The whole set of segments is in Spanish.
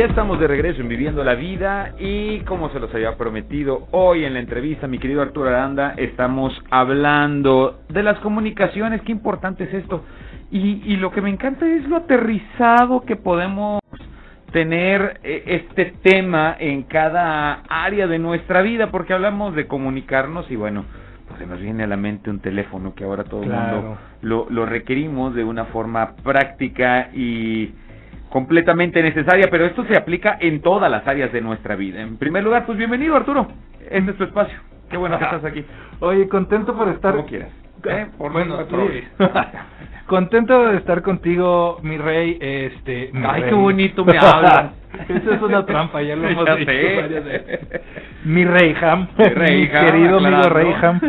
Ya estamos de regreso en Viviendo la Vida y como se los había prometido hoy en la entrevista, mi querido Arturo Aranda, estamos hablando de las comunicaciones, qué importante es esto. Y, y lo que me encanta es lo aterrizado que podemos tener eh, este tema en cada área de nuestra vida, porque hablamos de comunicarnos y bueno, pues se nos viene a la mente un teléfono que ahora todo el mundo lo, lo requerimos de una forma práctica y completamente necesaria, pero esto se aplica en todas las áreas de nuestra vida. En primer lugar, pues bienvenido Arturo, en nuestro espacio. Qué bueno que estás aquí. Oye, contento por estar... Como quieras. ¿Eh? Por bueno, contento de estar contigo, mi rey. Este, mi Ay, rey. qué bonito me hablas. Eso es una trampa, ya lo hemos Ya dicho sé. varias veces. Mi Mi Reyham, querido amigo aclarando. Reyham.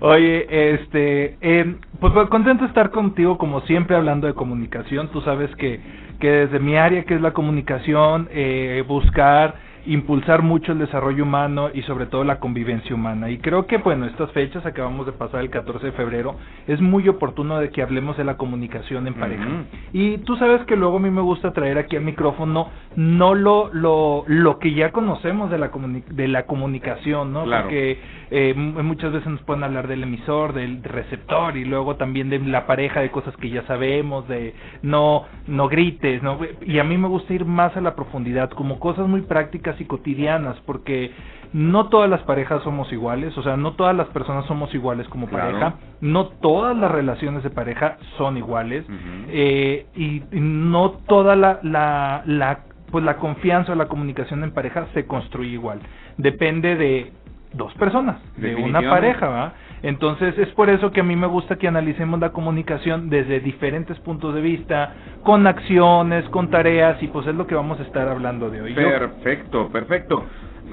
Oye, este, eh, pues contento de estar contigo como siempre hablando de comunicación. Tú sabes que, que desde mi área, que es la comunicación, eh, buscar impulsar mucho el desarrollo humano y sobre todo la convivencia humana. Y creo que, bueno, estas fechas, acabamos de pasar el 14 de febrero, es muy oportuno de que hablemos de la comunicación en pareja. Y tú sabes que luego a mí me gusta traer aquí al micrófono no lo lo, lo que ya conocemos de la comuni- de la comunicación, ¿no? Claro. Porque eh, muchas veces nos pueden hablar del emisor, del receptor y luego también de la pareja, de cosas que ya sabemos, de no no grites, ¿no? Y a mí me gusta ir más a la profundidad, como cosas muy prácticas y cotidianas, porque no todas las parejas somos iguales, o sea, no todas las personas somos iguales como Claro. pareja, no todas las relaciones de pareja son iguales eh, y, y no toda la, la, la pues la confianza o la comunicación en pareja se construye igual depende de dos personas de una pareja ¿va? Entonces es por eso que a mí me gusta que analicemos la comunicación desde diferentes puntos de vista con acciones con tareas y pues es lo que vamos a estar hablando de hoy Perfecto, perfecto.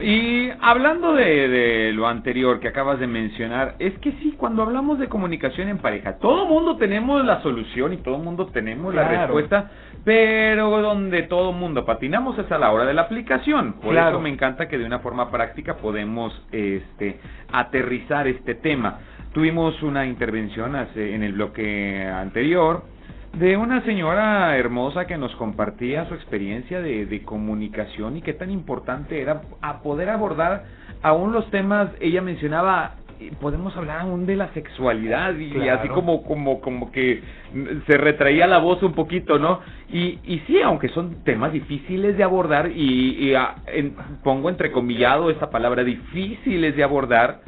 Y hablando de, de lo anterior que acabas de mencionar, es que sí, cuando hablamos de comunicación en pareja, todo mundo tenemos la solución y todo mundo tenemos la respuesta, pero donde todo mundo patinamos es a la hora de la aplicación. Por Claro. eso me encanta que de una forma práctica podemos este, aterrizar este tema. Tuvimos una intervención hace- en el bloque anterior de una señora hermosa que nos compartía su experiencia de, de comunicación y qué tan importante era a poder abordar aún los temas, ella mencionaba, eh, podemos hablar aún de la sexualidad y Claro. así como, como, como que se retraía la voz un poquito, ¿no? Y, y sí, aunque son temas difíciles de abordar y, y, ah, en- pongo entrecomillado esta palabra difíciles de abordar,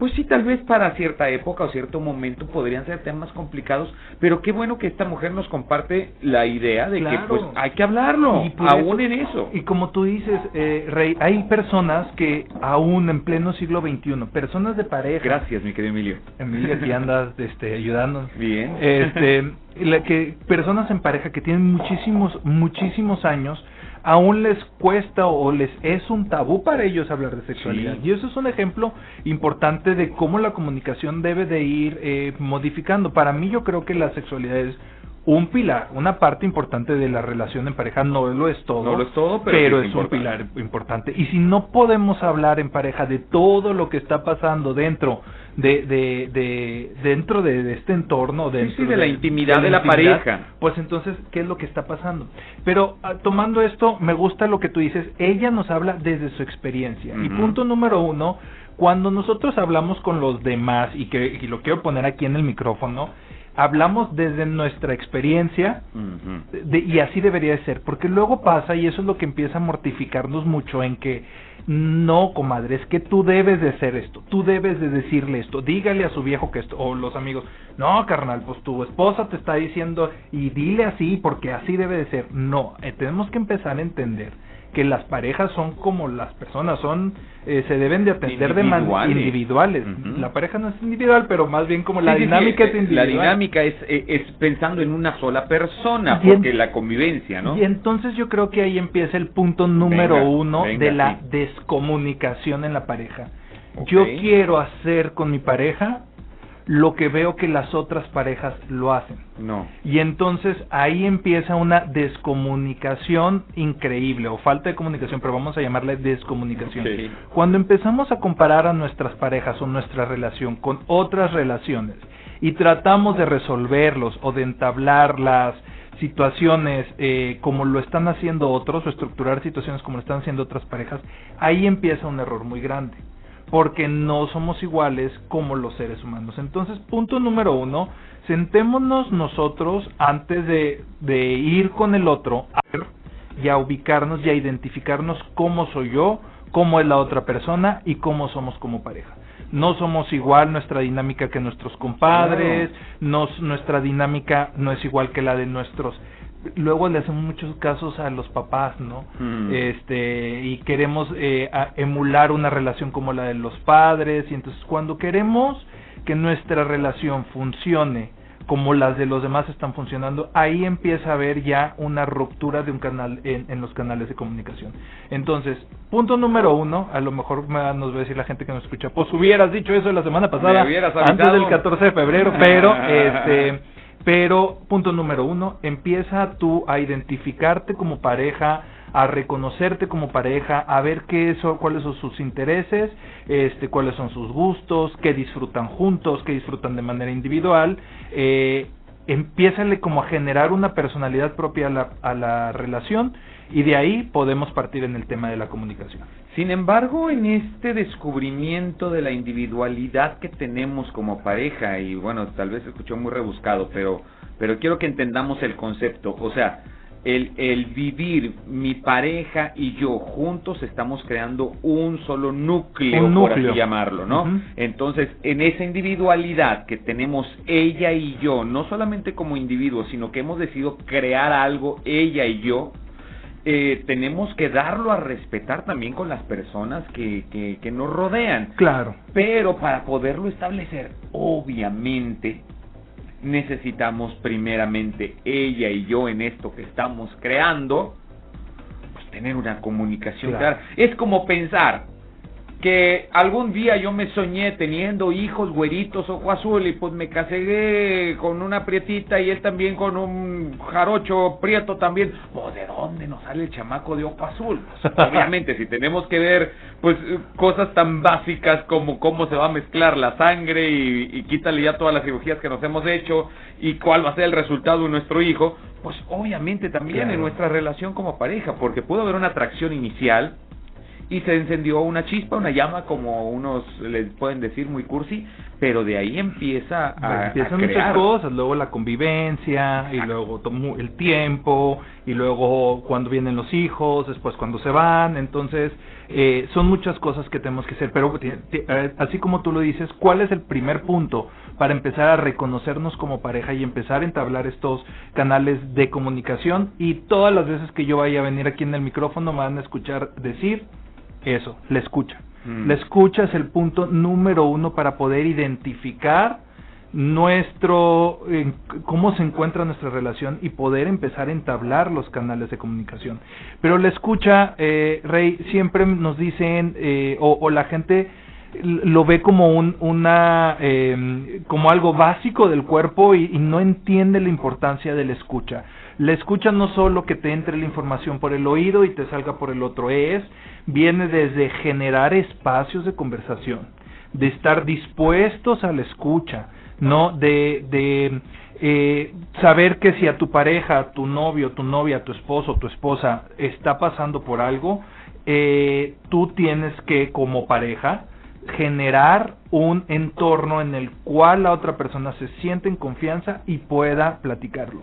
pues sí, tal vez para cierta época o cierto momento podrían ser temas complicados, pero qué bueno que esta mujer nos comparte la idea de que pues hay que hablarlo, Y aún eso- en eso. Y como tú dices, eh, Rey, hay personas que aún en pleno siglo XXI, personas de pareja, Gracias, mi querido Emilio. Emilia, aquí andas este, ayudándonos. Bien. Este, la que personas en pareja que tienen muchísimos, muchísimos años, aún les cuesta o les es un tabú para ellos hablar de sexualidad. Sí. Y eso es un ejemplo importante de cómo la comunicación debe de ir eh, modificando. Para mí yo creo que la sexualidad es un pilar, una parte importante de la relación en pareja, no lo es todo, No lo es todo, pero es, es un pilar importante. Y si no podemos hablar en pareja de todo lo que está pasando dentro de, de, de dentro de, de este entorno, dentro sí, de la intimidad de la pareja. pues entonces, ¿qué es lo que está pasando? Pero ah, tomando esto, me gusta lo que tú dices, ella nos habla desde su experiencia. Y punto número uno, cuando nosotros hablamos con los demás, y que y lo quiero poner aquí en el micrófono, hablamos desde nuestra experiencia, de- y así debería de ser, porque luego pasa, y eso es lo que empieza a mortificarnos mucho, en que no, comadre, es que tú debes de hacer esto, tú debes de decirle esto, dígale a su viejo que esto, o los amigos, no, carnal, pues tu esposa te está diciendo, y dile así, porque así debe de ser. No, eh, tenemos que empezar a entender que las parejas son como las personas, son eh, se deben de atender de manera Individuales. La pareja no es individual, pero más bien como la Sí, sí, sí, dinámica eh, es individual. La dinámica es, eh, es pensando en una sola persona, Y en- porque la convivencia, ¿no? Y entonces yo creo que ahí empieza el punto número Venga, uno venga, de la descomunicación en la pareja. Yo quiero hacer con mi pareja lo que veo que las otras parejas lo hacen. No. Y entonces ahí empieza una descomunicación increíble, o falta de comunicación, pero vamos a llamarle descomunicación. Cuando empezamos a comparar a nuestras parejas o nuestra relación con otras relaciones y tratamos de resolverlos o de entablar las situaciones eh, como lo están haciendo otros o estructurar situaciones como lo están haciendo otras parejas, ahí empieza un error muy grande porque no somos iguales como los seres humanos. Entonces, punto número uno, sentémonos nosotros antes de, de ir con el otro a ver y a ubicarnos y a identificarnos cómo soy yo, cómo es la otra persona y cómo somos como pareja. No somos igual nuestra dinámica que nuestros compadres, nuestra dinámica no es igual que la de nuestros luego le hacemos muchos casos a los papás, ¿no? Mm. Este, y queremos eh, emular una relación como la de los padres, y entonces cuando queremos que nuestra relación funcione como las de los demás están funcionando, ahí empieza a haber ya una ruptura de un canal en, los canales de comunicación. Entonces, punto número uno, a lo mejor nos va a decir la gente que nos escucha, pues hubieras dicho eso la semana pasada, antes del 14 de febrero, pero este pero, punto número uno, empieza tú a identificarte como pareja, a reconocerte como pareja, a ver qué eso, cuáles son sus intereses, este, cuáles son sus gustos, qué disfrutan juntos, qué disfrutan de manera individual. Eh, como a generar una personalidad propia a la, a la relación y de ahí podemos partir en el tema de la comunicación. Sin embargo, en este descubrimiento de la individualidad que tenemos como pareja, y bueno, tal vez escuchó muy rebuscado, pero, pero quiero que entendamos el concepto, o sea, el, el vivir mi pareja y yo juntos estamos creando un solo núcleo, por así llamarlo, ¿no? Entonces, en esa individualidad que tenemos ella y yo, no solamente como individuos, sino que hemos decidido crear algo ella y yo, eh, tenemos que darlo a respetar también con las personas que, que, que nos rodean. Claro. Pero para poderlo establecer, obviamente, necesitamos primeramente ella y yo en esto que estamos creando, pues tener una comunicación clara. Es como pensar, que algún día yo me soñé teniendo hijos güeritos, ojo azul, y pues me casé con una prietita y él también con un jarocho prieto también. Oh, ¿De dónde nos sale el chamaco de ojo azul? obviamente, si tenemos que ver pues cosas tan básicas como cómo se va a mezclar la sangre y, y quítale ya todas las cirugías que nos hemos hecho y cuál va a ser el resultado de nuestro hijo, pues obviamente también en nuestra relación como pareja, porque puede haber una atracción inicial, y se encendió una chispa, una llama, como unos les pueden decir muy cursi, pero de ahí empieza a, empiezan muchas cosas, luego la convivencia, y luego el tiempo, y luego cuando vienen los hijos, después cuando se van, entonces eh, son muchas cosas que tenemos que hacer, pero así como tú lo dices, ¿cuál es el primer punto para empezar a reconocernos como pareja y empezar a entablar estos canales de comunicación? Y todas las veces que yo vaya a venir aquí en el micrófono me van a escuchar decir eso, la escucha. Mm. La escucha es el punto número uno para poder identificar nuestro cómo se encuentra nuestra relación y poder empezar a entablar los canales de comunicación. Pero la escucha, eh, Rey, siempre nos dicen eh, o, la gente lo ve como un, una em, como algo básico del cuerpo y, y, no entiende la importancia de la escucha. La escucha no solo que te entre la información por el oído y te salga por el otro es viene desde generar espacios de conversación, de estar dispuestos a la escucha, ¿no? De, de eh, saber que si a tu pareja, tu novio, tu novia, tu esposo, tu esposa está pasando por algo, eh, tú tienes que como pareja generar un entorno en el cual la otra persona se siente en confianza y pueda platicarlo.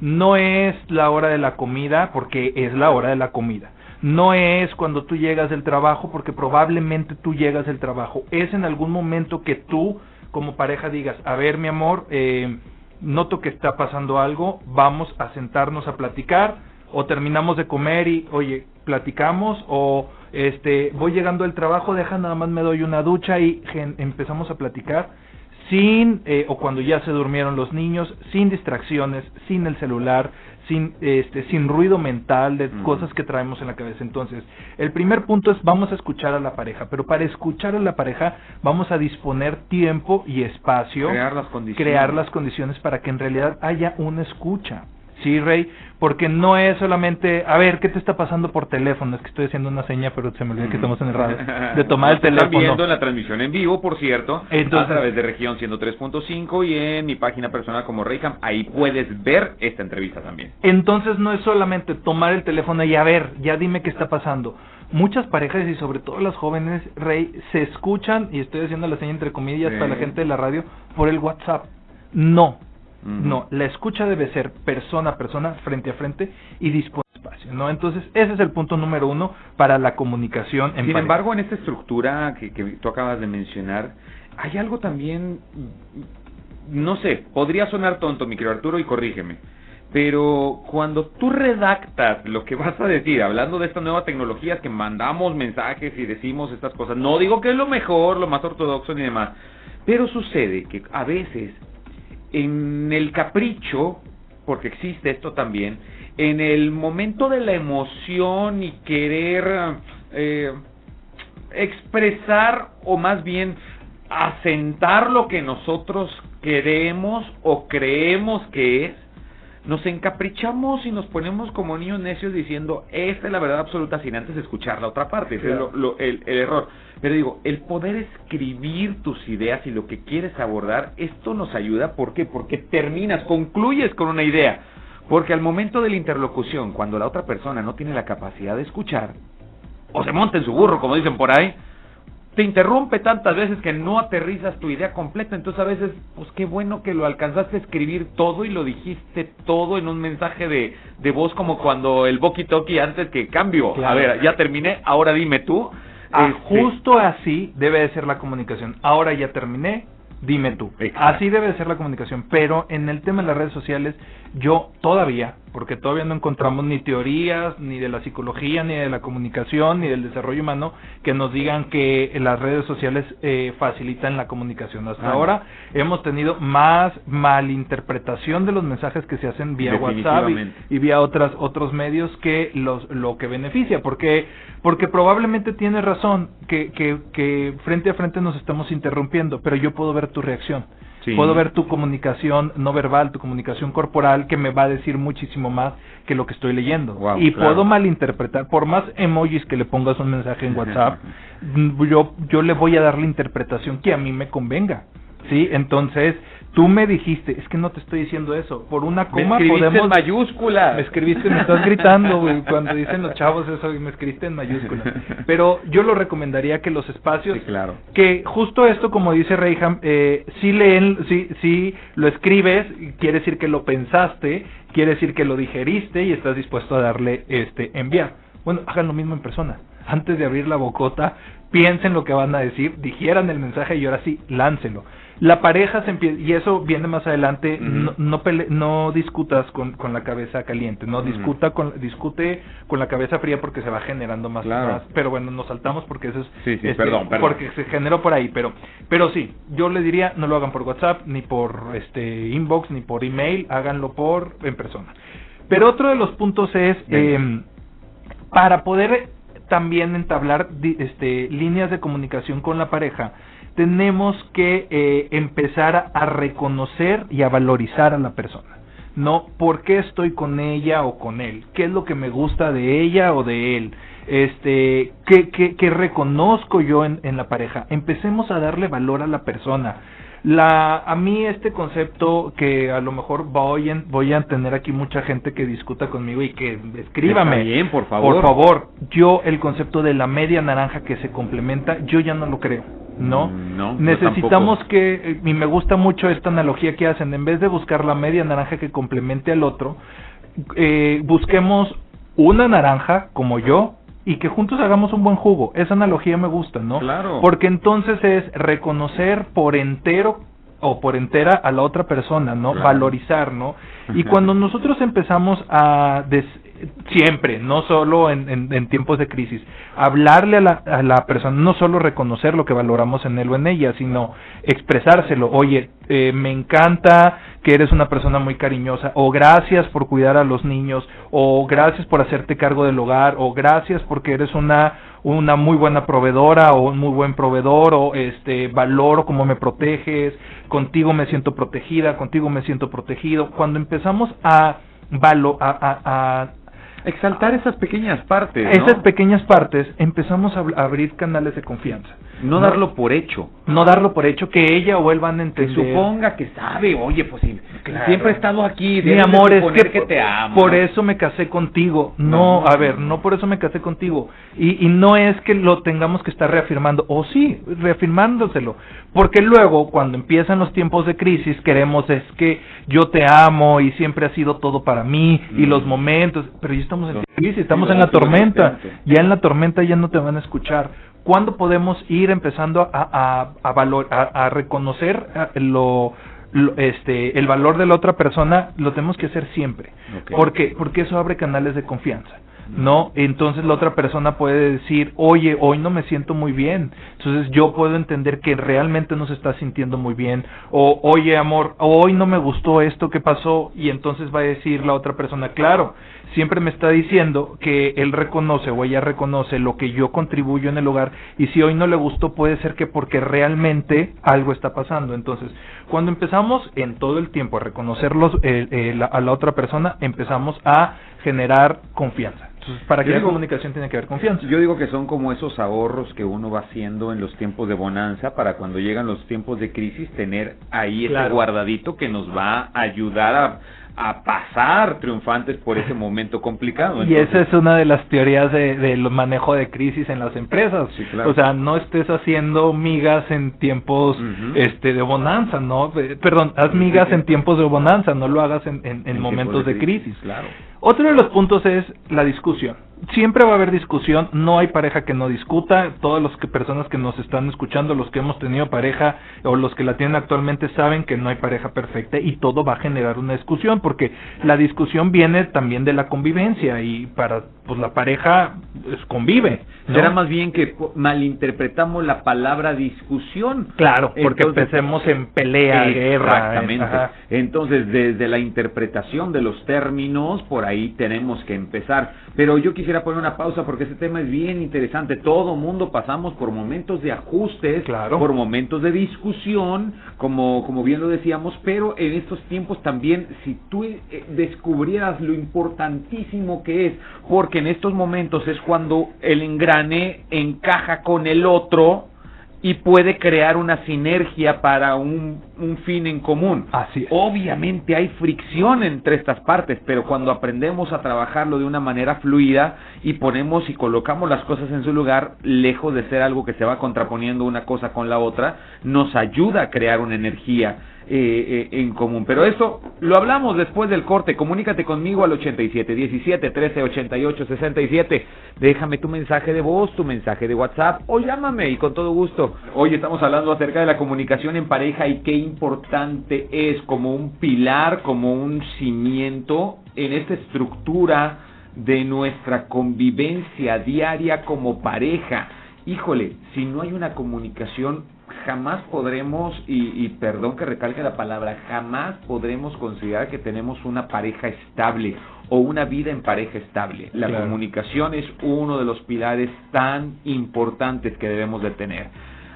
No es la hora de la comida porque es la hora de la comida no es cuando tú llegas del trabajo, porque probablemente tú llegas del trabajo. Es en algún momento que tú, como pareja, digas, a ver, mi amor, eh, noto que está pasando algo, vamos a sentarnos a platicar, o terminamos de comer y, oye, platicamos, o este, voy llegando del trabajo, deja nada más me doy una ducha y empezamos a platicar sin, eh, o cuando ya se durmieron los niños, sin distracciones, sin el celular, sin, este, sin ruido mental de cosas que traemos en la cabeza. Entonces, el primer punto es vamos a escuchar a la pareja, pero para escuchar a la pareja vamos a disponer tiempo y espacio, crear las condiciones, crear las condiciones para que en realidad haya una escucha. Sí, Rey, porque no es solamente, a ver, ¿qué te está pasando por teléfono? Es que estoy haciendo una seña, pero se me olvidó que estamos en el radio. De tomar el teléfono. Están viendo en la transmisión en vivo, por cierto, Entonces, a través de región 103.5 y en mi página personal como Reyham, ahí puedes ver esta entrevista también. Entonces no es solamente tomar el teléfono y a ver, ya dime qué está pasando. Muchas parejas y sobre todo las jóvenes, Rey, se escuchan, y estoy haciendo la seña entre comillas para la gente de la radio, por el WhatsApp. No, no, la escucha debe ser persona a persona, frente a frente y disponible espacio, ¿no? Entonces, ese es el punto número uno para la comunicación en Sin embargo, en esta estructura que, que tú acabas de mencionar, hay algo también, no sé, podría sonar tonto, mi querido Arturo, y corrígeme, pero cuando tú redactas lo que vas a decir, hablando de estas nuevas tecnologías que mandamos mensajes y decimos estas cosas, no digo que es lo mejor, lo más ortodoxo ni demás, pero sucede que a veces en el capricho, porque existe esto también, en el momento de la emoción y querer eh, expresar o más bien asentar lo que nosotros queremos o creemos que es, nos encaprichamos y nos ponemos como niños necios diciendo, esta es la verdad absoluta sin antes escuchar la otra parte, ese es el, el, error. Pero digo, el poder escribir tus ideas y lo que quieres abordar, esto nos ayuda, ¿por qué? Porque terminas, concluyes con una idea. Porque al momento de la interlocución, cuando la otra persona no tiene la capacidad de escuchar, o se monta en su burro, como dicen por ahí, te interrumpe tantas veces que no aterrizas tu idea completa. Entonces a veces, pues qué bueno que lo alcanzaste a escribir todo y lo dijiste todo en un mensaje de, de voz como cuando el Boki Toki antes que cambio. A ver, ya terminé, ahora dime tú. Ah, este, justo así debe de ser la comunicación. Ahora ya terminé, dime tú. Así debe de ser la comunicación. Pero en el tema de las redes sociales, yo todavía, porque todavía no encontramos ni teorías, ni de la psicología, ni de la comunicación, ni del desarrollo humano, que nos digan que las redes sociales eh, facilitan la comunicación. Hasta ahora hemos tenido más malinterpretación de los mensajes que se hacen vía WhatsApp y, vía otras, otros medios que los, lo que beneficia, porque, porque probablemente tienes razón, que, que, que frente a frente nos estamos interrumpiendo, pero yo puedo ver tu reacción. Puedo ver tu comunicación no verbal, tu comunicación corporal, que me va a decir muchísimo más que lo que estoy leyendo. y puedo malinterpretar, por más emojis que le pongas un mensaje en WhatsApp, yo, yo le voy a dar la interpretación que a mí me convenga. ¿Sí? Entonces, Tú me dijiste, es que no te estoy diciendo eso. Por una coma me podemos. en mayúscula. Me escribiste, me estás gritando, güey, cuando dicen los chavos eso y me escribiste en mayúscula. Pero yo lo recomendaría que los espacios. Sí, claro. Que justo esto, como dice Reyham, eh, si leen, si, si lo escribes, quiere decir que lo pensaste, quiere decir que lo digeriste y estás dispuesto a darle este enviar. Bueno, hagan lo mismo en persona. Antes de abrir la bocota, piensen lo que van a decir, digieran el mensaje y ahora sí, láncelo. La pareja se empieza, y eso viene más adelante, no, no, discutas con, con, la cabeza caliente, no discuta con, discute con la cabeza fría porque se va generando más, más pero bueno, nos saltamos porque eso es, sí, sí, este, perdón, porque se generó por ahí, pero, pero sí, yo le diría, no lo hagan por WhatsApp, ni por este inbox, ni por email, háganlo por, en persona. Pero otro de los puntos es, eh, para poder también entablar este, líneas de comunicación con la pareja, tenemos que eh, empezar a reconocer y a valorizar a la persona. No, ¿por qué estoy con ella o con él? ¿Qué es lo que me gusta de ella o de él? Este, ¿qué, qué, reconozco yo en, en, la pareja? Empecemos a darle valor a la persona. La, a mí este concepto que a lo mejor voy, en, voy a tener aquí mucha gente que discuta conmigo y que escríbame. bien, por favor. Por favor, yo el concepto de la media naranja que se complementa, yo ya no lo creo. ¿no? Mm, no Necesitamos que, y me gusta mucho esta analogía que hacen, en vez de buscar la media naranja que complemente al otro, eh, busquemos una naranja como yo y que juntos hagamos un buen jugo. Esa analogía me gusta, ¿no? Claro. Porque entonces es reconocer por entero o por entera a la otra persona, ¿no? Valorizar, ¿no? Y cuando nosotros empezamos a siempre, no solo en, en, tiempos de crisis, hablarle a la, a la persona, no solo reconocer lo que valoramos en él o en ella, sino expresárselo, oye, eh, me encanta que eres una persona muy cariñosa, o gracias por cuidar a los niños, o gracias por hacerte cargo del hogar, o gracias porque eres una una muy buena proveedora o un muy buen proveedor o este valoro cómo me proteges, contigo me siento protegida, contigo me siento protegido. Cuando empezamos a valo, a, a, exaltar esas pequeñas partes. Esas pequeñas partes empezamos a abrir canales de confianza. No, darlo por hecho. No darlo por hecho que ella o él van a entender. Que suponga que sabe, oye, pues siempre he estado aquí. Mi amor, es que, te amo. Por eso me casé contigo. No, a ver, no por eso me casé contigo. Y, y no es que lo tengamos que estar reafirmando, o sí, reafirmándoselo. Porque luego, cuando empiezan los tiempos de crisis, queremos es que yo te amo y siempre ha sido todo para mí y los momentos. Pero ya estamos en crisis, estamos en la tormenta. Ya en la tormenta ya no te van a escuchar ¿Cuándo podemos ir empezando a, a, valor, a, reconocer lo, este, el valor de la otra persona? Lo tenemos que hacer siempre. porque Porque eso abre canales de confianza. ¿No? Entonces la otra persona puede decir, oye, hoy no me siento muy bien. Entonces yo puedo entender que realmente no se está sintiendo muy bien. O, oye, amor, hoy no me gustó esto que pasó. Y entonces va a decir la otra persona, claro, siempre me está diciendo que él reconoce o ella reconoce lo que yo contribuyo en el hogar y si hoy no le gustó puede ser que porque realmente algo está pasando. Entonces, cuando empezamos en todo el tiempo a reconocerlos eh, a la otra persona, empezamos a generar confianza. Entonces, para que la comunicación tiene que haber confianza. Yo digo que son como esos ahorros que uno va haciendo en los tiempos de bonanza para cuando llegan los tiempos de crisis tener ahí ese guardadito que nos va a ayudar a a pasar triunfantes por ese momento complicado. y esa es una de las teorías del de, manejo de crisis en las empresas. O sea, no estés haciendo migas en tiempos este de bonanza, ¿no? Perdón, haz migas en tiempos de bonanza, no lo hagas en, en, momentos de crisis. Claro. Otro de los puntos es la discusión siempre va a haber discusión, no hay pareja que no discuta, todas las personas que nos están escuchando, los que hemos tenido pareja o los que la tienen actualmente saben que no hay pareja perfecta y todo va a generar una discusión porque la discusión viene también de la convivencia y para pues la pareja pues, convive. Será más bien que malinterpretamos la palabra discusión. Claro, porque pensemos en pelea, guerra. Exactamente. Entonces, desde la interpretación de los términos, por ahí tenemos que empezar. Pero yo quisiera poner una pausa porque este tema es bien interesante. Todo mundo pasamos por momentos de ajustes, claro. por momentos de discusión, como, como bien lo decíamos, pero en estos tiempos también, si tú eh, descubrieras lo importantísimo que es, porque en estos momentos es cuando el engrane encaja con el otro y puede crear una sinergia para un, un, fin en común. Así Obviamente hay fricción entre estas partes, pero cuando aprendemos a trabajarlo de una manera fluida y ponemos y colocamos las cosas en su lugar, lejos de ser algo que se va contraponiendo una cosa con la otra, nos ayuda a crear una energía eh, eh, en común. Pero eso lo hablamos después del corte. Comunícate conmigo al 87 17 13 88 67. Déjame tu mensaje de voz, tu mensaje de WhatsApp o llámame y con todo gusto. Hoy estamos hablando acerca de la comunicación en pareja y qué importante es como un pilar, como un cimiento en esta estructura de nuestra convivencia diaria como pareja. Híjole, si no hay una comunicación jamás podremos, y, perdón que recalque la palabra, jamás podremos considerar que tenemos una pareja estable o una vida en pareja estable. La comunicación es uno de los pilares tan importantes que debemos de tener.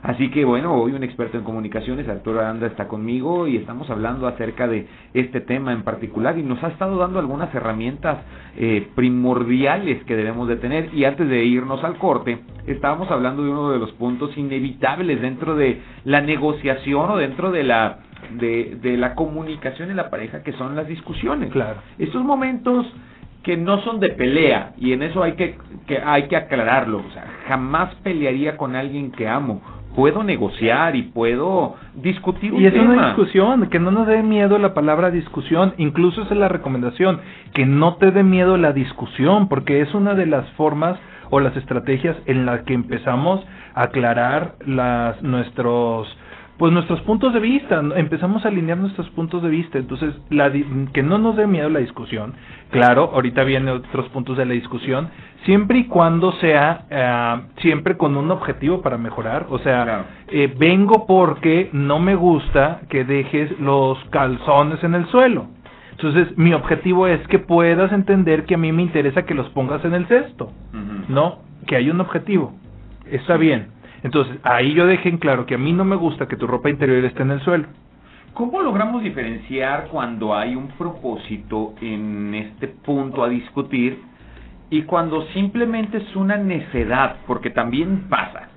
Así que bueno, hoy un experto en comunicaciones, Arturo Aranda, está conmigo y estamos hablando acerca de este tema en particular y nos ha estado dando algunas herramientas eh, primordiales que debemos de tener. Y antes de irnos al corte, estábamos hablando de uno de los puntos inevitables dentro de la negociación o dentro de la de, de la comunicación en la pareja, que son las discusiones. Claro. Estos momentos que no son de pelea y en eso hay que, que hay que aclararlo, o sea, jamás pelearía con alguien que amo, puedo negociar y puedo discutir un y es una discusión que no nos dé miedo la palabra discusión incluso esa es la recomendación que no te dé miedo la discusión porque es una de las formas o las estrategias en las que empezamos a aclarar las nuestros pues nuestros puntos de vista, empezamos a alinear nuestros puntos de vista, entonces la, que no nos dé miedo la discusión, claro, ahorita vienen otros puntos de la discusión, siempre y cuando sea eh, siempre con un objetivo para mejorar, o sea, eh, vengo porque no me gusta que dejes los calzones en el suelo. Entonces, mi objetivo es que puedas entender que a mí me interesa que los pongas en el cesto, ¿no? Que hay un objetivo. Está bien. Entonces, ahí yo dejé en claro que a mí no me gusta que tu ropa interior esté en el suelo. ¿Cómo logramos diferenciar cuando hay un propósito en este punto a discutir y cuando simplemente es una necedad? Porque también pasa.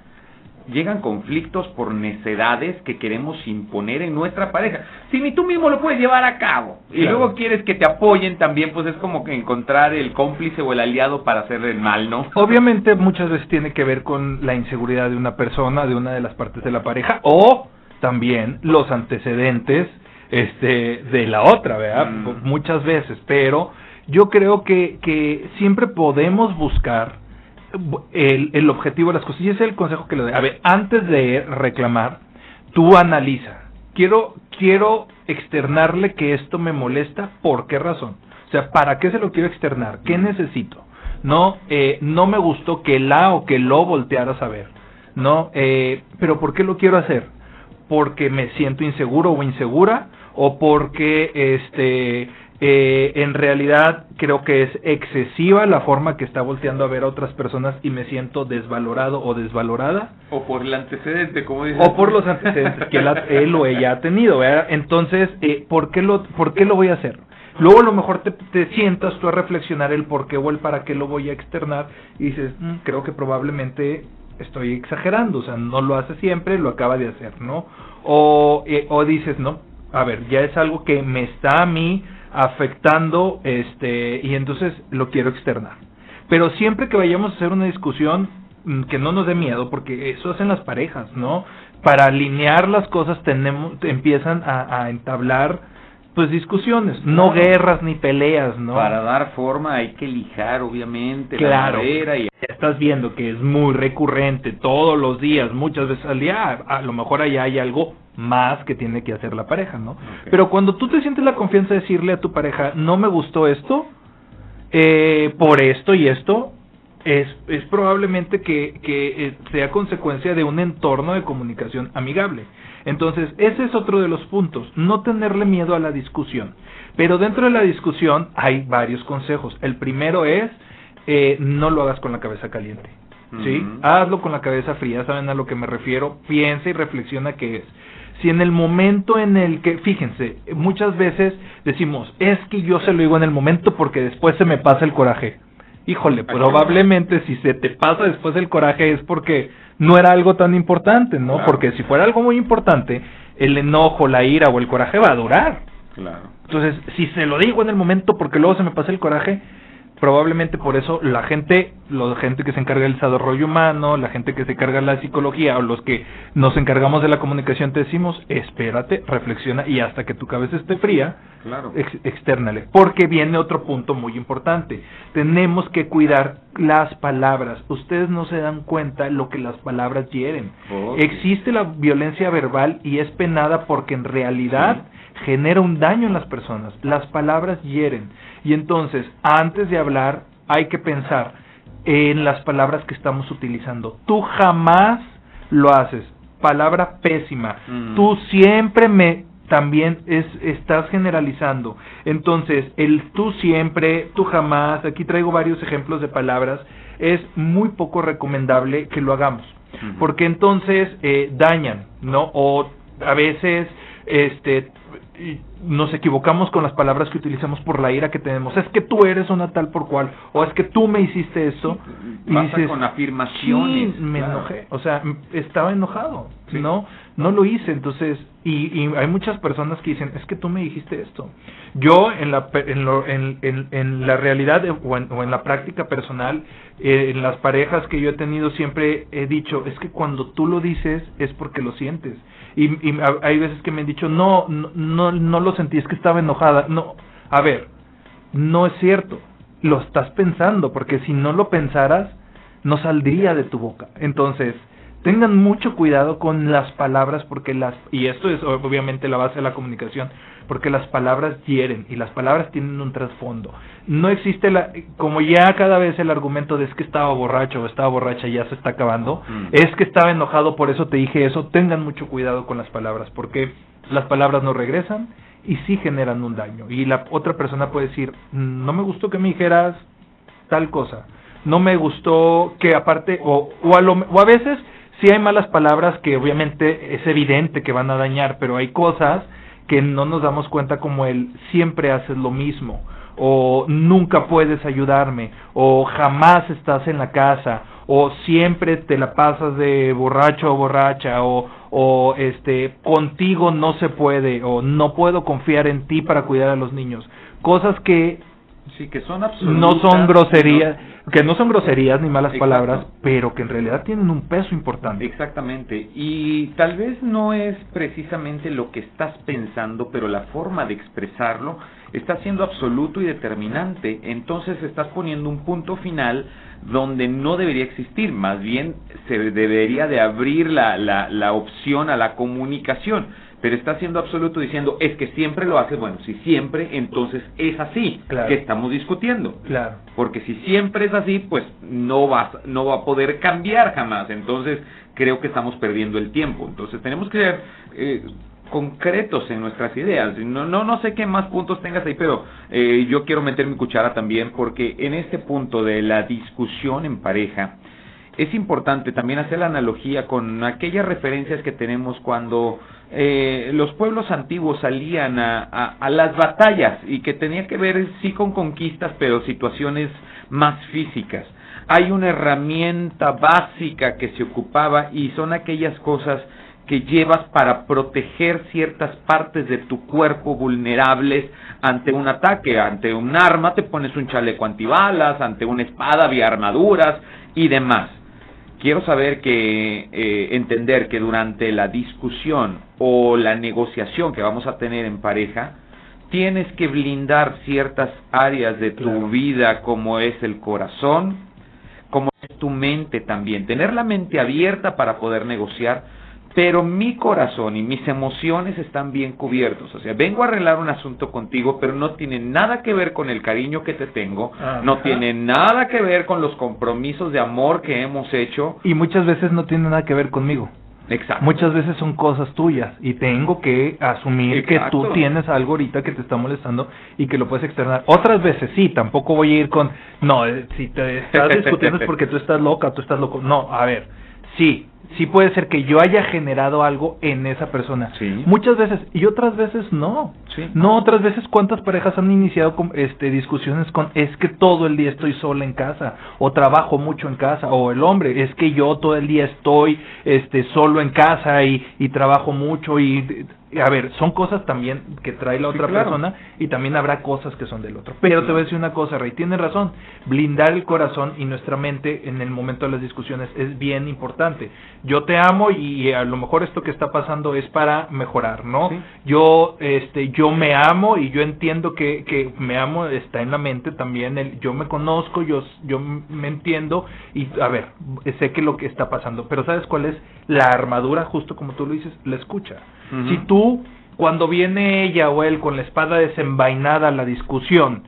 Llegan conflictos por necedades que queremos imponer en nuestra pareja. Si ni tú mismo lo puedes llevar a cabo y Claro. luego quieres que te apoyen también, pues es como que encontrar el cómplice o el aliado para hacer el mal, ¿no? Obviamente muchas veces tiene que ver con la inseguridad de una persona, de una de las partes de la pareja, o también los antecedentes este, de la otra, ¿verdad? Mm. Muchas veces, pero yo creo que, que siempre podemos buscar el, el objetivo de las cosas. Y ese es el consejo que le doy. A ver, antes de reclamar, tú analiza. Quiero, quiero externarle que esto me molesta, ¿por qué razón? O sea, ¿para qué se lo quiero externar? ¿Qué necesito? No, eh, no me gustó que la o que lo voltearas a ver. No, eh, pero ¿por qué lo quiero hacer? Porque me siento inseguro o insegura o porque este eh, en realidad creo que es excesiva la forma que está volteando a ver a otras personas y me siento desvalorado o desvalorada O por el antecedente, como dices. o por los antecedentes que él, o ella ha tenido, ¿verdad? Entonces, eh, ¿por, qué lo, ¿por qué lo voy a hacer? Luego a lo mejor te, te sientas tú a reflexionar el por qué o el para qué lo voy a externar y dices, "Mm, creo que probablemente estoy exagerando, o sea, no lo hace siempre, lo acaba de hacer, ¿no? O, eh, o dices, no, a ver, ya es algo que me está a mí afectando, este, y entonces lo quiero externar. Pero siempre que vayamos a hacer una discusión, mm, que no nos dé miedo, porque eso hacen las parejas, ¿no? Para alinear las cosas tenemos, empiezan a, a entablar, pues discusiones, no guerras ni peleas, ¿no? Para dar forma hay que lijar, obviamente, Claro. la madera y Ya estás viendo que es muy recurrente todos los días, muchas veces al día, a lo mejor allá hay algo más que tiene que hacer la pareja, ¿no? Pero cuando tú te sientes la confianza de decirle a tu pareja, no me gustó esto, eh, por esto y esto, es, es probablemente que, que eh, sea consecuencia de un entorno de comunicación amigable. Entonces, ese es otro de los puntos, no tenerle miedo a la discusión. Pero dentro de la discusión hay varios consejos. El primero es, eh, no lo hagas con la cabeza caliente. ¿sí? Hazlo con la cabeza fría, ¿saben a lo que me refiero? Piensa y reflexiona qué es. Si en el momento en el que, fíjense, muchas veces decimos, es que yo se lo digo en el momento porque después se me pasa el coraje. Híjole, probablemente si se te pasa después el coraje es porque no era algo tan importante, ¿no? Claro. Porque si fuera algo muy importante, el enojo, la ira o el coraje va a durar. Claro. Entonces, si se lo digo en el momento porque luego se me pasa el coraje, probablemente por eso la gente, la gente que se encarga del desarrollo humano, la gente que se encarga de la psicología o los que nos encargamos de la comunicación te decimos, espérate, reflexiona y hasta que tu cabeza esté fría, Claro. ex- externale. Porque viene otro punto muy importante. Tenemos que cuidar las palabras. Ustedes no se dan cuenta lo que las palabras hieren. Existe la violencia verbal y es penada porque en realidad genera un daño en las personas. Las palabras hieren. Y entonces, antes de hablar, hay que pensar en las palabras que estamos utilizando. Tú jamás lo haces. Palabra pésima. Mm. Tú siempre me también es estás generalizando. Entonces, el tú siempre, tú jamás, aquí traigo varios ejemplos de palabras, es muy poco recomendable que lo hagamos porque entonces eh, dañan, ¿no? O a veces este nos equivocamos con las palabras que utilizamos por la ira que tenemos. Es que tú eres una tal por cual, o es que tú me hiciste eso. y Pasa dices, con afirmaciones. "Sí, me claro. enojé, o sea, estaba enojado, Sí. ¿no? No lo hice, entonces, y, y hay muchas personas que dicen, es que tú me dijiste esto. Yo, en la, en, lo- en, en, en la realidad de- o, en, o en la práctica personal, eh, en las parejas que yo he tenido, siempre he dicho, es que cuando tú lo dices es porque lo sientes. Y, y hay veces que me han dicho, no, no, no, no lo sentí, es que estaba enojada. No, a ver, no es cierto. Lo estás pensando, porque si no lo pensaras, no saldría de tu boca. Entonces, tengan mucho cuidado con las palabras, porque las, y esto es obviamente la base de la comunicación, porque las palabras hieren y las palabras tienen un trasfondo. No existe la, como ya cada vez el argumento de es que estaba borracho o estaba borracha ya se está acabando, Mm. es que estaba enojado, por eso te dije eso, tengan mucho cuidado con las palabras, porque las palabras no regresan y sí generan un daño. Y la otra persona puede decir, "Mm, no me gustó que me dijeras tal cosa, no me gustó que aparte, o, o, a, lo, o a veces sí hay malas palabras que obviamente es evidente que van a dañar, pero hay cosas que no nos damos cuenta como el siempre haces lo mismo, o nunca puedes ayudarme, o jamás estás en la casa, o siempre te la pasas de borracho o borracha, o, o este, contigo no se puede, o no puedo confiar en ti para cuidar a los niños. Cosas que Sí, que son no son groserías, que no son groserías ni malas palabras, pero que en realidad tienen un peso importante. Exactamente. Y tal vez no es precisamente lo que estás pensando, pero la forma de expresarlo está siendo absoluto y determinante. Entonces estás poniendo un punto final donde no debería existir, más bien se debería de abrir la, la, la opción a la comunicación pero está siendo absoluto diciendo es que siempre lo hace, bueno, si siempre, entonces es así que estamos discutiendo. Claro. Porque si siempre es así, pues no va, no va a poder cambiar jamás. Entonces creo que estamos perdiendo el tiempo. Entonces tenemos que ser eh, concretos en nuestras ideas. No, no, no sé qué más puntos tengas ahí, pero eh, yo quiero meter mi cuchara también porque en este punto de la discusión en pareja, es importante también hacer la analogía con aquellas referencias que tenemos cuando eh, los pueblos antiguos salían a, a, las batallas y que tenía que ver sí con conquistas, pero situaciones más físicas. Hay una herramienta básica que se ocupaba y son aquellas cosas que llevas para proteger ciertas partes de tu cuerpo vulnerables ante un ataque, ante un arma te pones un chaleco antibalas, ante una espada había armaduras y demás quiero saber que eh, entender que durante la discusión o la negociación que vamos a tener en pareja tienes que blindar ciertas áreas de tu vida como es el corazón, como es tu mente también, tener la mente abierta para poder negociar pero mi corazón y mis emociones están bien cubiertos. O sea, vengo a arreglar un asunto contigo, pero no tiene nada que ver con el cariño que te tengo, no tiene nada que ver con los compromisos de amor que hemos hecho. Y muchas veces no tiene nada que ver conmigo. Exacto. Muchas veces son cosas tuyas y tengo que asumir que tú tienes algo ahorita que te está molestando y que lo puedes externar. Otras veces sí, tampoco voy a ir con, no, eh, si te estás discutiendo es porque tú estás loca, tú estás loco. No, a ver, sí, sí puede ser que yo haya generado algo en esa persona. Sí. Muchas veces y otras veces no. Sí. No, otras veces cuántas parejas han iniciado con, este discusiones con es que todo el día estoy sola en casa o trabajo mucho en casa o el hombre es que yo todo el día estoy este solo en casa y, y trabajo mucho y a ver, son cosas también que trae la otra persona y también habrá cosas que son del otro. Pero te voy a decir una cosa, Rey, tienes razón. Blindar el corazón y nuestra mente en el momento de las discusiones es bien importante. Yo te amo y a lo mejor esto que está pasando es para mejorar, ¿no? Yo este yo me amo y yo entiendo que, que me amo está en la mente también el yo me conozco, yo yo me entiendo y a ver, sé que lo que está pasando, pero ¿sabes cuál es la armadura justo como tú lo dices? La escucha. Si tú, cuando viene ella o él con la espada desenvainada a la discusión,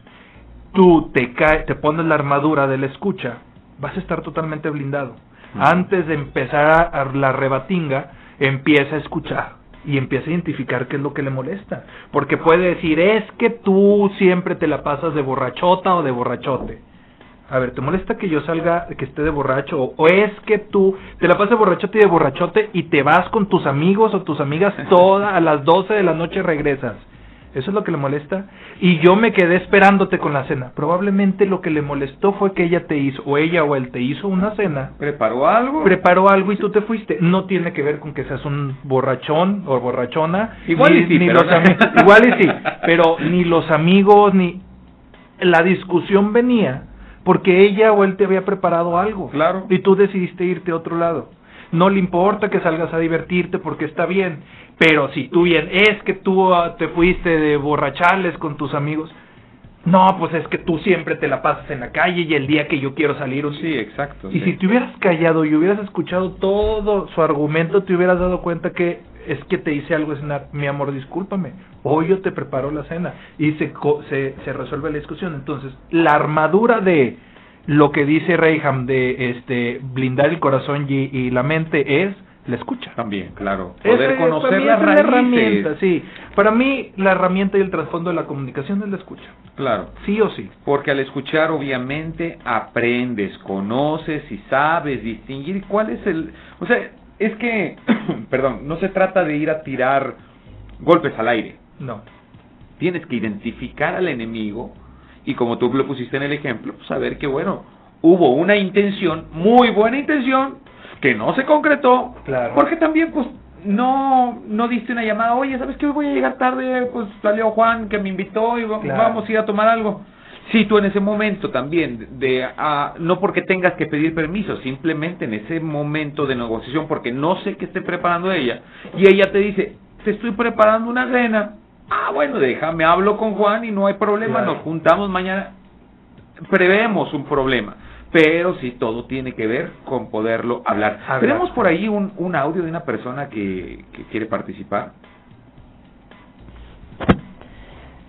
tú te, cae, te pones la armadura de la escucha, vas a estar totalmente blindado. Antes de empezar a, la rebatinga, empieza a escuchar y empieza a identificar qué es lo que le molesta. Porque puede decir, es que tú siempre te la pasas de borrachota o de borrachote. A ver, ¿te molesta que yo salga, que esté de borracho? ¿O es que tú te la pasas de borrachote y de borrachote y te vas con tus amigos o tus amigas toda a las 12 de la noche regresas? ¿Eso es lo que le molesta? Y yo me quedé esperándote con la cena. Probablemente lo que le molestó fue que ella te hizo, o ella o él te hizo una cena. ¿Preparó algo? Preparó algo y tú te fuiste. No tiene que ver con que seas un borrachón o borrachona. Igual y sí, pero igual y sí, pero ni los amigos, ni... La discusión venía porque ella o él te había preparado algo. Claro. Y tú decidiste irte a otro lado. No le importa que salgas a divertirte porque está bien, pero si tú bien es que tú ah, te fuiste de borrachales con tus amigos, no, pues es que tú siempre te la pasas en la calle y el día que yo quiero salir. Sí, exacto. Y si te hubieras callado y hubieras escuchado todo su argumento, te hubieras dado cuenta que es que te hice algo, es mi amor, discúlpame. Hoy yo te preparo la cena y se, se, se resuelve la discusión. Entonces, la armadura de lo que dice Reyham de este blindar el corazón y, la mente es la escucha. También, claro. Poder conocer las la herramienta, sí. Para mí, la herramienta y el trasfondo de la comunicación es la escucha. Claro. Sí o sí. Porque al escuchar, obviamente, aprendes, conoces y sabes distinguir cuál es el... O sea, es que, perdón, no se trata de ir a tirar golpes al aire. No. Tienes que identificar al enemigo y como tú lo pusiste en el ejemplo, pues saber que bueno, hubo una intención, muy buena intención, que no se concretó, Claro. porque también pues no no diste una llamada, oye, ¿sabes qué? Hoy voy a llegar tarde, pues salió Juan que me invitó y Claro. vamos a ir a tomar algo. Si tú en ese momento también, de, de, ah, no porque tengas que pedir permiso, simplemente en ese momento de negociación, porque no sé qué esté preparando ella, y ella te dice, te estoy preparando una cena, ah, bueno, déjame, hablo con Juan y no hay problema, Claro. nos juntamos mañana, prevemos un problema, pero sí todo tiene que ver con poderlo hablar. Hablar. Tenemos por ahí un, un audio de una persona que, que quiere participar.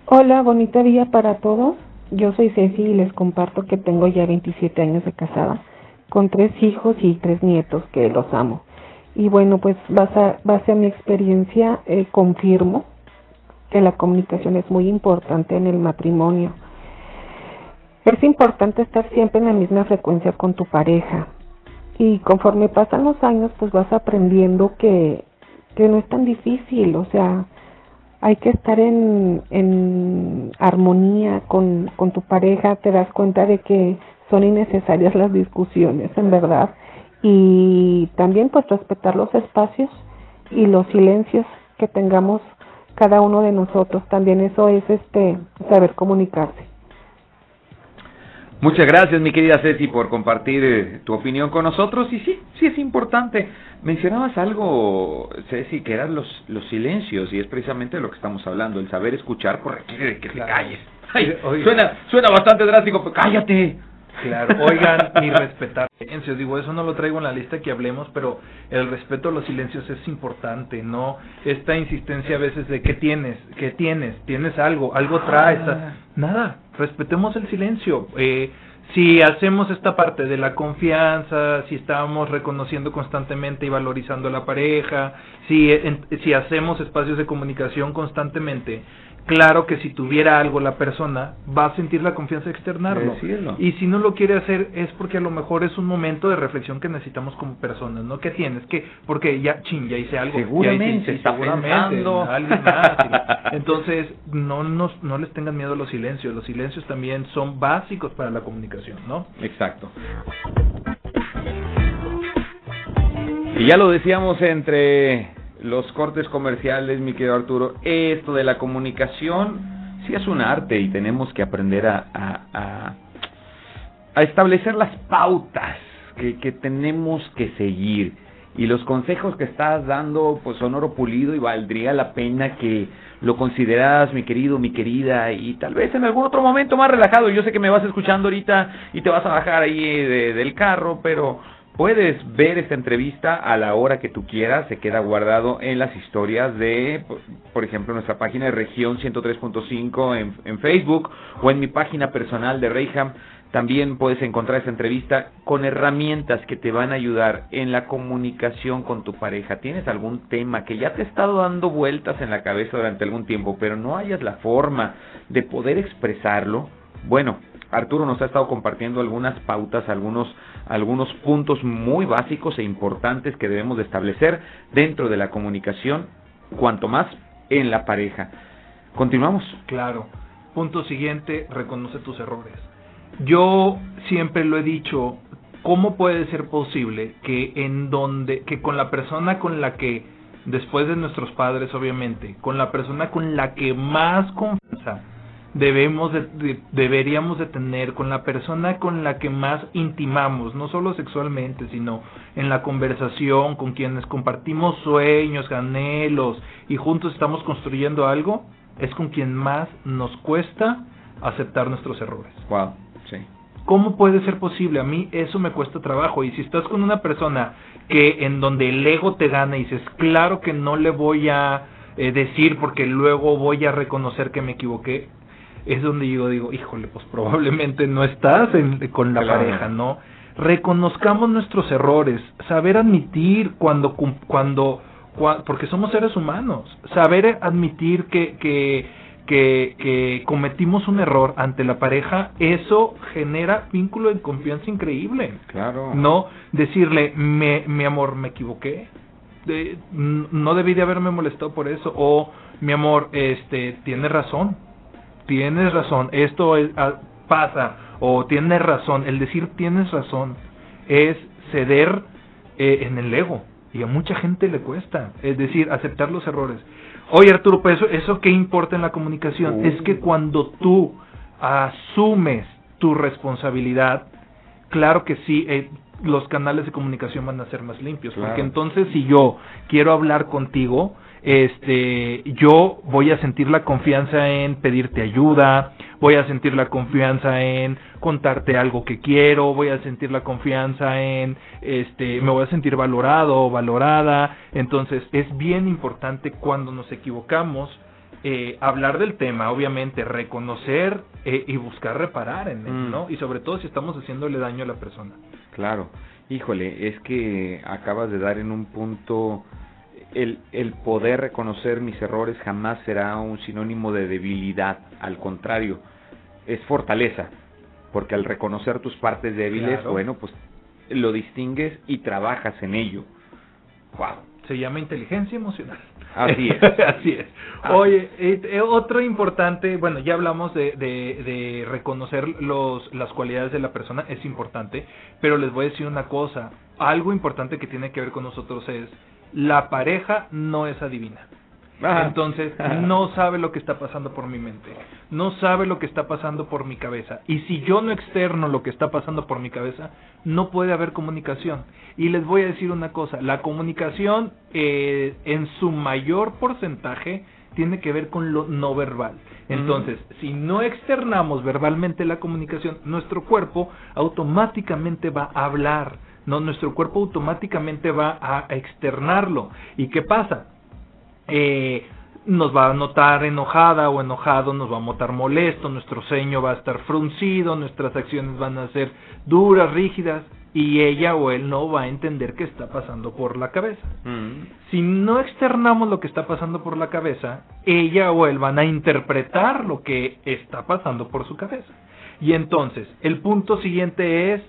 Hola, bonito día para todos. Yo soy Ceci y les comparto que tengo ya 27 años de casada, con tres hijos y tres nietos que los amo. Y bueno, pues base, base a mi experiencia, eh, confirmo que la comunicación es muy importante en el matrimonio. Es importante estar siempre en la misma frecuencia con tu pareja. Y conforme pasan los años, pues vas aprendiendo que, que no es tan difícil, o sea, hay que estar en, en armonía con, con tu pareja, te das cuenta de que son innecesarias las discusiones, en verdad, y también pues respetar los espacios y los silencios que tengamos cada uno de nosotros, también eso es este saber comunicarse. Muchas gracias, mi querida Ceci, por compartir eh, tu opinión con nosotros. Y sí, sí es importante. Mencionabas algo, Ceci, que eran los, los silencios, y es precisamente lo que estamos hablando. El saber escuchar requiere de que Claro. te calles. Ay, suena, suena bastante drástico, pero cállate. Claro, oigan y respetar silencios. Digo, eso no lo traigo en la lista que hablemos, pero el respeto a los silencios es importante, ¿no? Esta insistencia a veces de ¿qué tienes? ¿Qué tienes? ¿Tienes algo? ¿Algo traes? Ah. Nada, respetemos el silencio. Eh, si hacemos esta parte de la confianza, si estamos reconociendo constantemente y valorizando a la pareja, si, en- si hacemos espacios de comunicación constantemente, claro que si tuviera algo la persona, va a sentir la confianza de externarlo. Decirlo. Y si no lo quiere hacer es porque a lo mejor es un momento de reflexión que necesitamos como personas, ¿no? ¿Qué tienes? ¿Qué? Porque ya, chin, ya hice algo. ya Seguramente, hice- está seguramente, alguien más. y- Entonces, no, nos, no les tengan miedo a los silencios. Los silencios también son básicos para la comunicación, ¿no? Exacto. Y ya lo decíamos entre los cortes comerciales, mi querido Arturo, esto de la comunicación sí es un arte y tenemos que aprender a, a, a- establecer las pautas que, que tenemos que seguir. Y los consejos que estás dando pues son oro pulido y valdría la pena que lo consideras, mi querido, mi querida, y tal vez en algún otro momento más relajado. Yo sé que me vas escuchando ahorita y te vas a bajar ahí de- del carro, pero puedes ver esta entrevista a la hora que tú quieras. Se queda guardado en las historias de, por- por ejemplo, nuestra página de región 103.5 en, en Facebook o en mi página personal de Reyham. También puedes encontrar esta entrevista con herramientas que te van a ayudar en la comunicación con tu pareja. ¿Tienes algún tema que ya te ha estado dando vueltas en la cabeza durante algún tiempo, pero no hayas la forma de poder expresarlo? Bueno, Arturo nos ha estado compartiendo algunas pautas, algunos, algunos puntos muy básicos e importantes que debemos de establecer dentro de la comunicación, cuanto más en la pareja. Continuamos. Claro. Punto siguiente, reconoce tus errores. Yo siempre lo he dicho, ¿cómo puede ser posible que en donde, que con la persona con la que, después de nuestros padres obviamente, con la persona con la que más confianza debemos de- de- deberíamos de tener, con la persona con la que más intimamos, no solo sexualmente, sino en la conversación, con quienes compartimos sueños, anhelos y juntos estamos construyendo algo, es con quien más nos cuesta aceptar nuestros errores. Wow. ¿Cómo puede ser posible? A mí eso me cuesta trabajo. Y si estás con una persona que en donde el ego te gana y dices, claro que no le voy a eh, decir porque luego voy a reconocer que me equivoqué, es donde yo digo, híjole, pues probablemente no estás en- con la Claro. pareja, ¿no? Reconozcamos nuestros errores, saber admitir cuando, cuando, cua- porque somos seres humanos, saber admitir que, que, que, que cometimos un error ante la pareja, eso genera vínculo de confianza increíble. Claro. No decirle, me, mi amor, me equivoqué. de- no debí de haberme molestado por eso, o mi amor, este, tienes razón, tienes razón, esto es- pasa, o tienes razón, el decir tienes razón es ceder eh, en el ego, y a mucha gente le cuesta, es decir, aceptar los errores. Oye Arturo, pues eso, eso qué importa en la comunicación, Uh. es que cuando tú asumes tu responsabilidad, claro que sí, eh, los canales de comunicación van a ser más limpios, Claro. porque entonces si yo quiero hablar contigo, este, yo voy a sentir la confianza en pedirte ayuda, voy a sentir la confianza en contarte algo que quiero, voy a sentir la confianza en, este, me voy a sentir valorado o valorada, entonces es bien importante cuando nos equivocamos, eh, hablar del tema, obviamente, reconocer eh, y buscar reparar en él, Mm. ¿no? Y sobre todo si estamos haciéndole daño a la persona. Claro, híjole, es que acabas de dar en un punto, el, el poder reconocer mis errores jamás será un sinónimo de debilidad, al contrario, es fortaleza, porque al reconocer tus partes débiles, Claro. bueno, pues lo distingues y trabajas en ello. Wow. Se llama inteligencia emocional. Así es. Así es. Oye, eh, eh, otro importante, bueno, ya hablamos de, de, de reconocer los, las cualidades de la persona, es importante, pero les voy a decir una cosa, algo importante que tiene que ver con nosotros es, la pareja no es adivina. Ajá. Entonces, no sabe lo que está pasando por mi mente, no sabe lo que está pasando por mi cabeza. Y si yo no externo lo que está pasando por mi cabeza, no puede haber comunicación. Y les voy a decir una cosa, la comunicación eh, en su mayor porcentaje tiene que ver con lo no verbal. Entonces, si no externamos verbalmente la comunicación, nuestro cuerpo automáticamente va a hablar, no, nuestro cuerpo automáticamente va a externarlo. ¿Y qué pasa? eh, nos va a notar enojada o enojado, nos va a notar molesto, nuestro ceño va a estar fruncido, nuestras acciones van a ser duras, rígidas, y ella o él no va a entender qué está pasando por la cabeza. Mm. Si no externamos lo que está pasando por la cabeza, ella o él van a interpretar lo que está pasando por su cabeza. Y entonces, el punto siguiente es,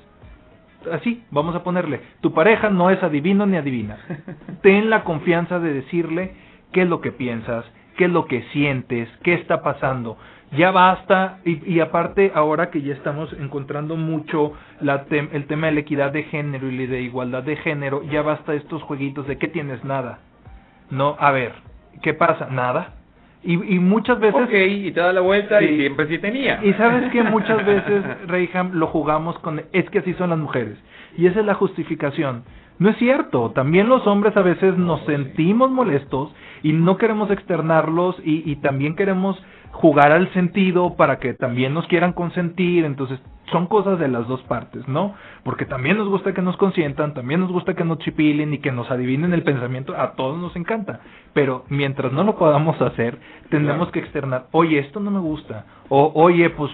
así, vamos a ponerle, tu pareja no es adivino ni adivina. Ten la confianza de decirle qué es lo que piensas, qué es lo que sientes, qué está pasando. Ya basta, y, y aparte ahora que ya estamos encontrando mucho la tem- el tema de la equidad de género y de igualdad de género, ya basta estos jueguitos de que tienes nada. No, a ver, ¿qué pasa? Nada. Y, y muchas veces... Ok, y te da la vuelta Sí. y siempre sí tenía. Y sabes que muchas veces, Reyham, lo jugamos con, es que así son las mujeres. Y esa es la justificación. No es cierto, también los hombres a veces nos sentimos molestos y no queremos externarlos y, y también queremos jugar al sentido para que también nos quieran consentir, entonces son cosas de las dos partes, ¿no? Porque también nos gusta que nos consientan, también nos gusta que nos chipilen y que nos adivinen el pensamiento, a todos nos encanta, pero mientras no lo podamos hacer, tendremos que externar, oye, esto no me gusta, o oye, pues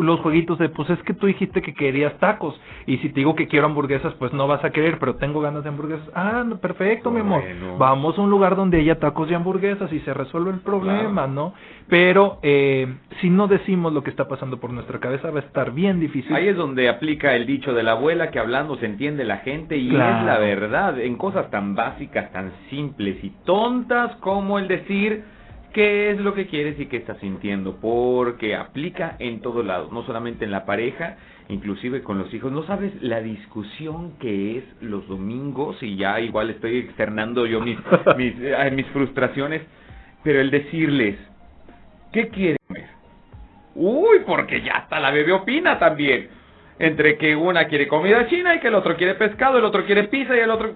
los jueguitos de, pues es que tú dijiste que querías tacos, y si te digo que quiero hamburguesas, pues no vas a querer, pero tengo ganas de hamburguesas. Ah, perfecto, mi amor. Vamos a un lugar donde haya tacos y hamburguesas y se resuelve el problema, Claro. ¿no? Pero eh, si no decimos lo que está pasando por nuestra cabeza, va a estar bien difícil. Ahí es donde aplica el dicho de la abuela que hablando se entiende la gente y Claro. es la verdad en cosas tan básicas, tan simples y tontas como el decir qué es lo que quieres y qué estás sintiendo, porque aplica en todos lados, no solamente en la pareja, inclusive con los hijos. No sabes la discusión que es los domingos y ya igual estoy externando yo mis mis, eh, mis frustraciones, pero el decirles ¿qué quieren comer? Uy, porque ya hasta la bebé opina también. Entre que una quiere comida china y que el otro quiere pescado, el otro quiere pizza y el otro...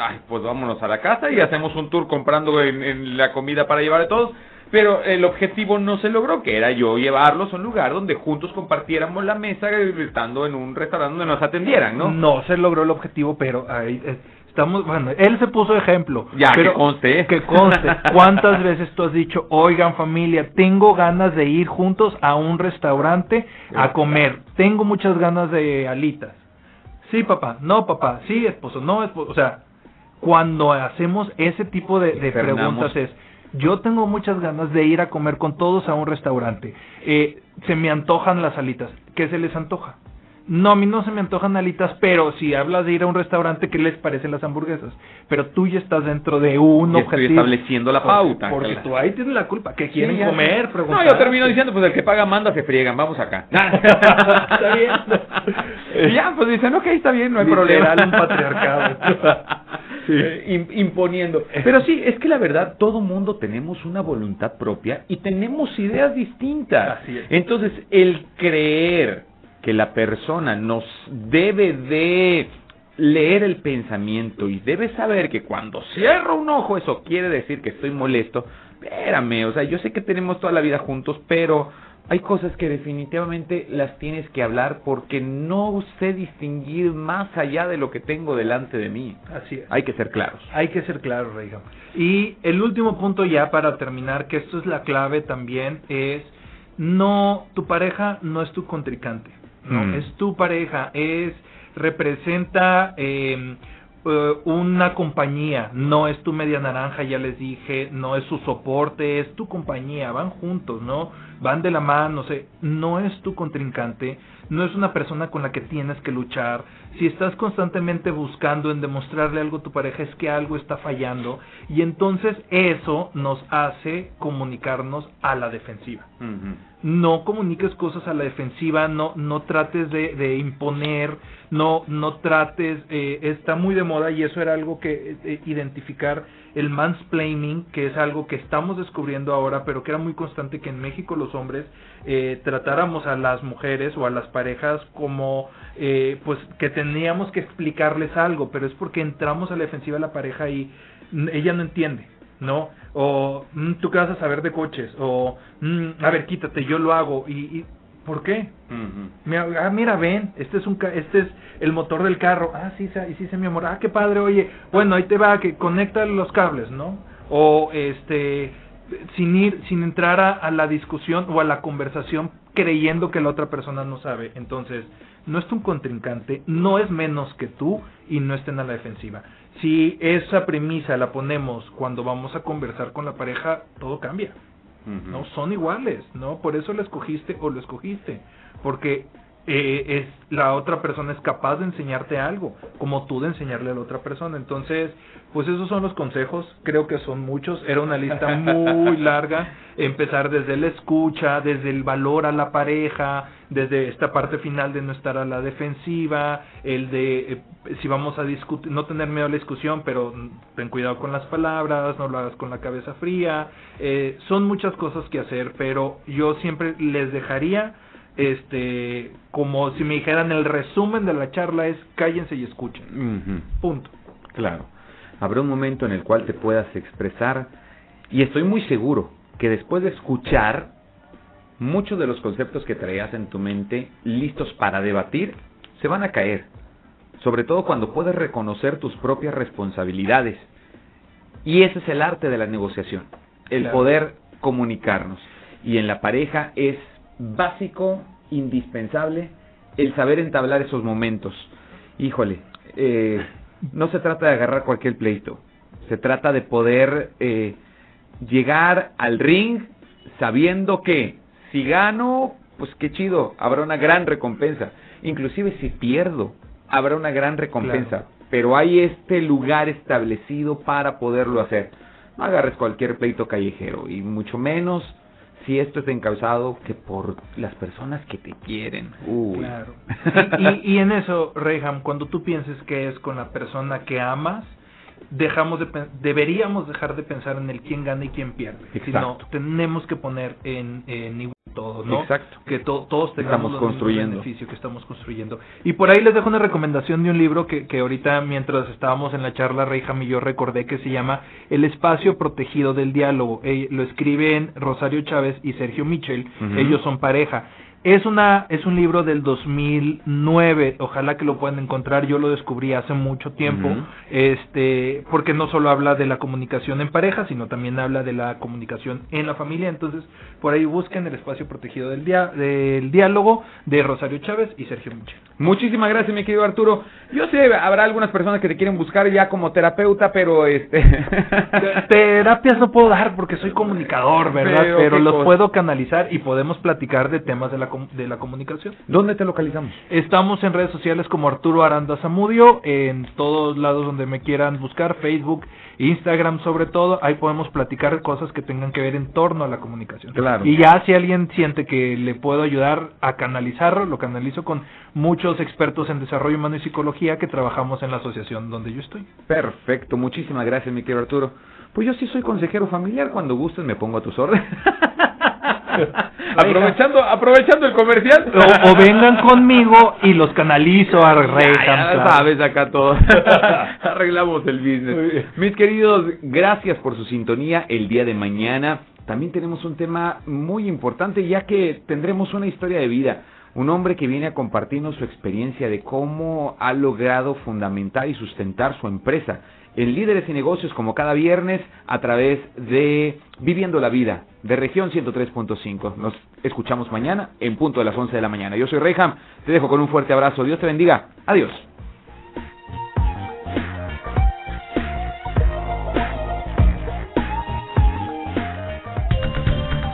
Ay, pues vámonos a la casa y hacemos un tour comprando en, en la comida para llevar a todos. Pero el objetivo no se logró, que era yo llevarlos a un lugar donde juntos compartiéramos la mesa, eh, estando en un restaurante donde nos atendieran, ¿no? No se logró el objetivo, pero ahí eh, estamos, bueno, él se puso ejemplo. Ya, pero que conste. Que conste. ¿Cuántas veces tú has dicho, oigan familia, tengo ganas de ir juntos a un restaurante a comer, tengo muchas ganas de alitas? Sí, papá, no, papá, sí, esposo, no, esposo, o sea, cuando hacemos ese tipo de, preguntas es, yo tengo muchas ganas de ir a comer con todos a un restaurante, eh, se me antojan las alitas, ¿qué se les antoja? No, a mí no se me antojan alitas, pero si hablas de ir a un restaurante, ¿qué les parecen las hamburguesas? Pero tú ya estás dentro de un Ya estoy objetivo. estableciendo la pauta, Porque, tú ahí tienes la culpa, Sí, quieren ya comer. No, yo termino diciendo, pues el que paga manda, se friegan, vamos acá. Está bien. Ya, pues dicen, ok, está bien, no hay problema. un patriarcado. Sí. Eh, im- imponiendo. Pero sí, es que la verdad, todo mundo tenemos una voluntad propia y tenemos ideas distintas. Así es. Entonces, el creer que la persona nos debe de leer el pensamiento y debe saber que cuando cierro un ojo eso quiere decir que estoy molesto, espérame, o sea, yo sé que tenemos toda la vida juntos, pero hay cosas que definitivamente las tienes que hablar porque no sé distinguir más allá de lo que tengo delante de mí. Así es. Hay que ser claros. Hay que ser claro, Reagan. Y el último punto ya para terminar, que esto es la clave también, es no, tu pareja no es tu contrincante, no, Mm. es tu pareja, es, representa eh, eh, una compañía, no es tu media naranja, ya les dije, no es su soporte, es tu compañía, van juntos, ¿no? Van de la mano, no sé, no es tu contrincante, no es una persona con la que tienes que luchar. Si estás constantemente buscando en demostrarle algo a tu pareja es que algo está fallando. Y entonces eso nos hace comunicarnos a la defensiva. No comuniques cosas a la defensiva, no no trates de, de imponer, no no trates, eh, está muy de moda y eso era algo que eh, identificar el mansplaining, que es algo que estamos descubriendo ahora, pero que era muy constante que en México los hombres eh, tratáramos a las mujeres o a las parejas como eh, pues que teníamos que explicarles algo, pero es porque entramos a la defensiva de la pareja y ella no entiende. ¿no? O mm, tú qué vas a saber de coches, o mm, a ver, quítate, yo lo hago. ¿Y, y por qué? Mira, ah, mira, ven, este es un ca- este es el motor del carro. Ah, sí, sa- sí, sí, mi amor. Ah, qué padre, oye. Bueno, ahí te va, que conecta los cables, ¿no? O este sin ir sin entrar a, a la discusión o a la conversación creyendo que la otra persona no sabe. Entonces, no es tu contrincante, no es menos que tú y no estén a la defensiva. Si esa premisa la ponemos cuando vamos a conversar con la pareja, todo cambia. No son iguales, ¿no? Por eso lo escogiste o lo escogiste, porque eh, es la otra persona es capaz de enseñarte algo, como tú de enseñarle a la otra persona. Entonces, pues esos son los consejos, creo que son muchos, era una lista muy larga, empezar desde la escucha, desde el valor a la pareja, desde esta parte final de no estar a la defensiva, el de eh, si vamos a discutir, no tener miedo a la discusión, pero ten cuidado con las palabras, no lo hagas con la cabeza fría, eh, son muchas cosas que hacer, pero yo siempre les dejaría este como si me dijeran el resumen de la charla es cállense y escuchen. Punto. Claro. Habrá un momento en el cual te puedas expresar y estoy muy seguro que después de escuchar muchos de los conceptos que traías en tu mente listos para debatir se van a caer. Sobre todo cuando puedes reconocer tus propias responsabilidades. Y ese es el arte de la negociación, el Claro. poder comunicarnos. Y en la pareja es básico, indispensable, el saber entablar esos momentos. Híjole, eh, no se trata de agarrar cualquier pleito, se trata de poder eh, llegar al ring sabiendo que si gano, pues qué chido, habrá una gran recompensa. Inclusive si pierdo, habrá una gran recompensa. Claro. Pero hay este lugar establecido para poderlo hacer. No agarres cualquier pleito callejero y mucho menos si esto es encausado que por las personas que te quieren. Claro. Y, y en eso, Reham, cuando tú pienses que es con la persona que amas, dejamos de deberíamos dejar de pensar en el quién gana y quién pierde. Sino Exacto. tenemos que poner en, en igual todo, ¿no? Exacto. Que to- todos tengamos los construyendo. beneficios que estamos construyendo. Y por ahí les dejo una recomendación de un libro que, que ahorita mientras estábamos en la charla, Reyham y yo recordé que se llama El espacio protegido del diálogo. Eh, lo escriben Rosario Chávez y Sergio Michel. Ujú. Ellos son pareja. Es una es un libro del 2009, ojalá que lo puedan encontrar, yo lo descubrí hace mucho tiempo, este, porque no solo habla de la comunicación en pareja, sino también habla de la comunicación en la familia, entonces por ahí busquen el espacio protegido del, dia- del diálogo de Rosario Chávez y Sergio Michel. Muchísimas gracias, mi querido Arturo. Yo sé, habrá algunas personas que te quieren buscar ya como terapeuta, pero este... Terapias no puedo dar porque soy comunicador, ¿verdad? Pero, los cosa. puedo canalizar y podemos platicar de temas de la de la comunicación. ¿Dónde te localizamos? Estamos en redes sociales como Arturo Aranda Zamudio, en todos lados donde me quieran buscar, Facebook, Instagram sobre todo, ahí podemos platicar cosas que tengan que ver en torno a la comunicación. Claro. Y ya si alguien siente que le puedo ayudar a canalizarlo, lo canalizo con muchos expertos en desarrollo humano y psicología que trabajamos en la asociación donde yo estoy. Perfecto, muchísimas gracias mi querido Arturo. Pues yo sí soy consejero familiar, cuando gustes me pongo a tus órdenes. aprovechando, aprovechando el comercial. O, vengan conmigo y los canalizo a Rey. Ya, sabes acá todo. Arreglamos el business. Mis queridos, gracias por su sintonía el día de mañana. También tenemos un tema muy importante ya que tendremos una historia de vida. Un hombre que viene a compartirnos su experiencia de cómo ha logrado fundamentar y sustentar su empresa en Líderes y Negocios como cada viernes a través de Viviendo la Vida de región 103.5. Nos escuchamos mañana en punto de las 11 de la mañana. Yo soy Reyham, te dejo con un fuerte abrazo. Dios te bendiga. Adiós.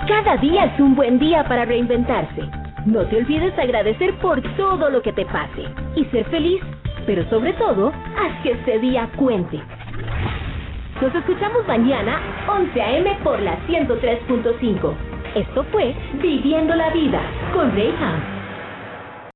Cada día es un buen día para reinventarse. No te olvides agradecer por todo lo que te pase y ser feliz pero sobre todo, haz que este día cuente. Nos escuchamos mañana, 11 a.m. por la 103.5. Esto fue Viviendo la Vida con Reyham.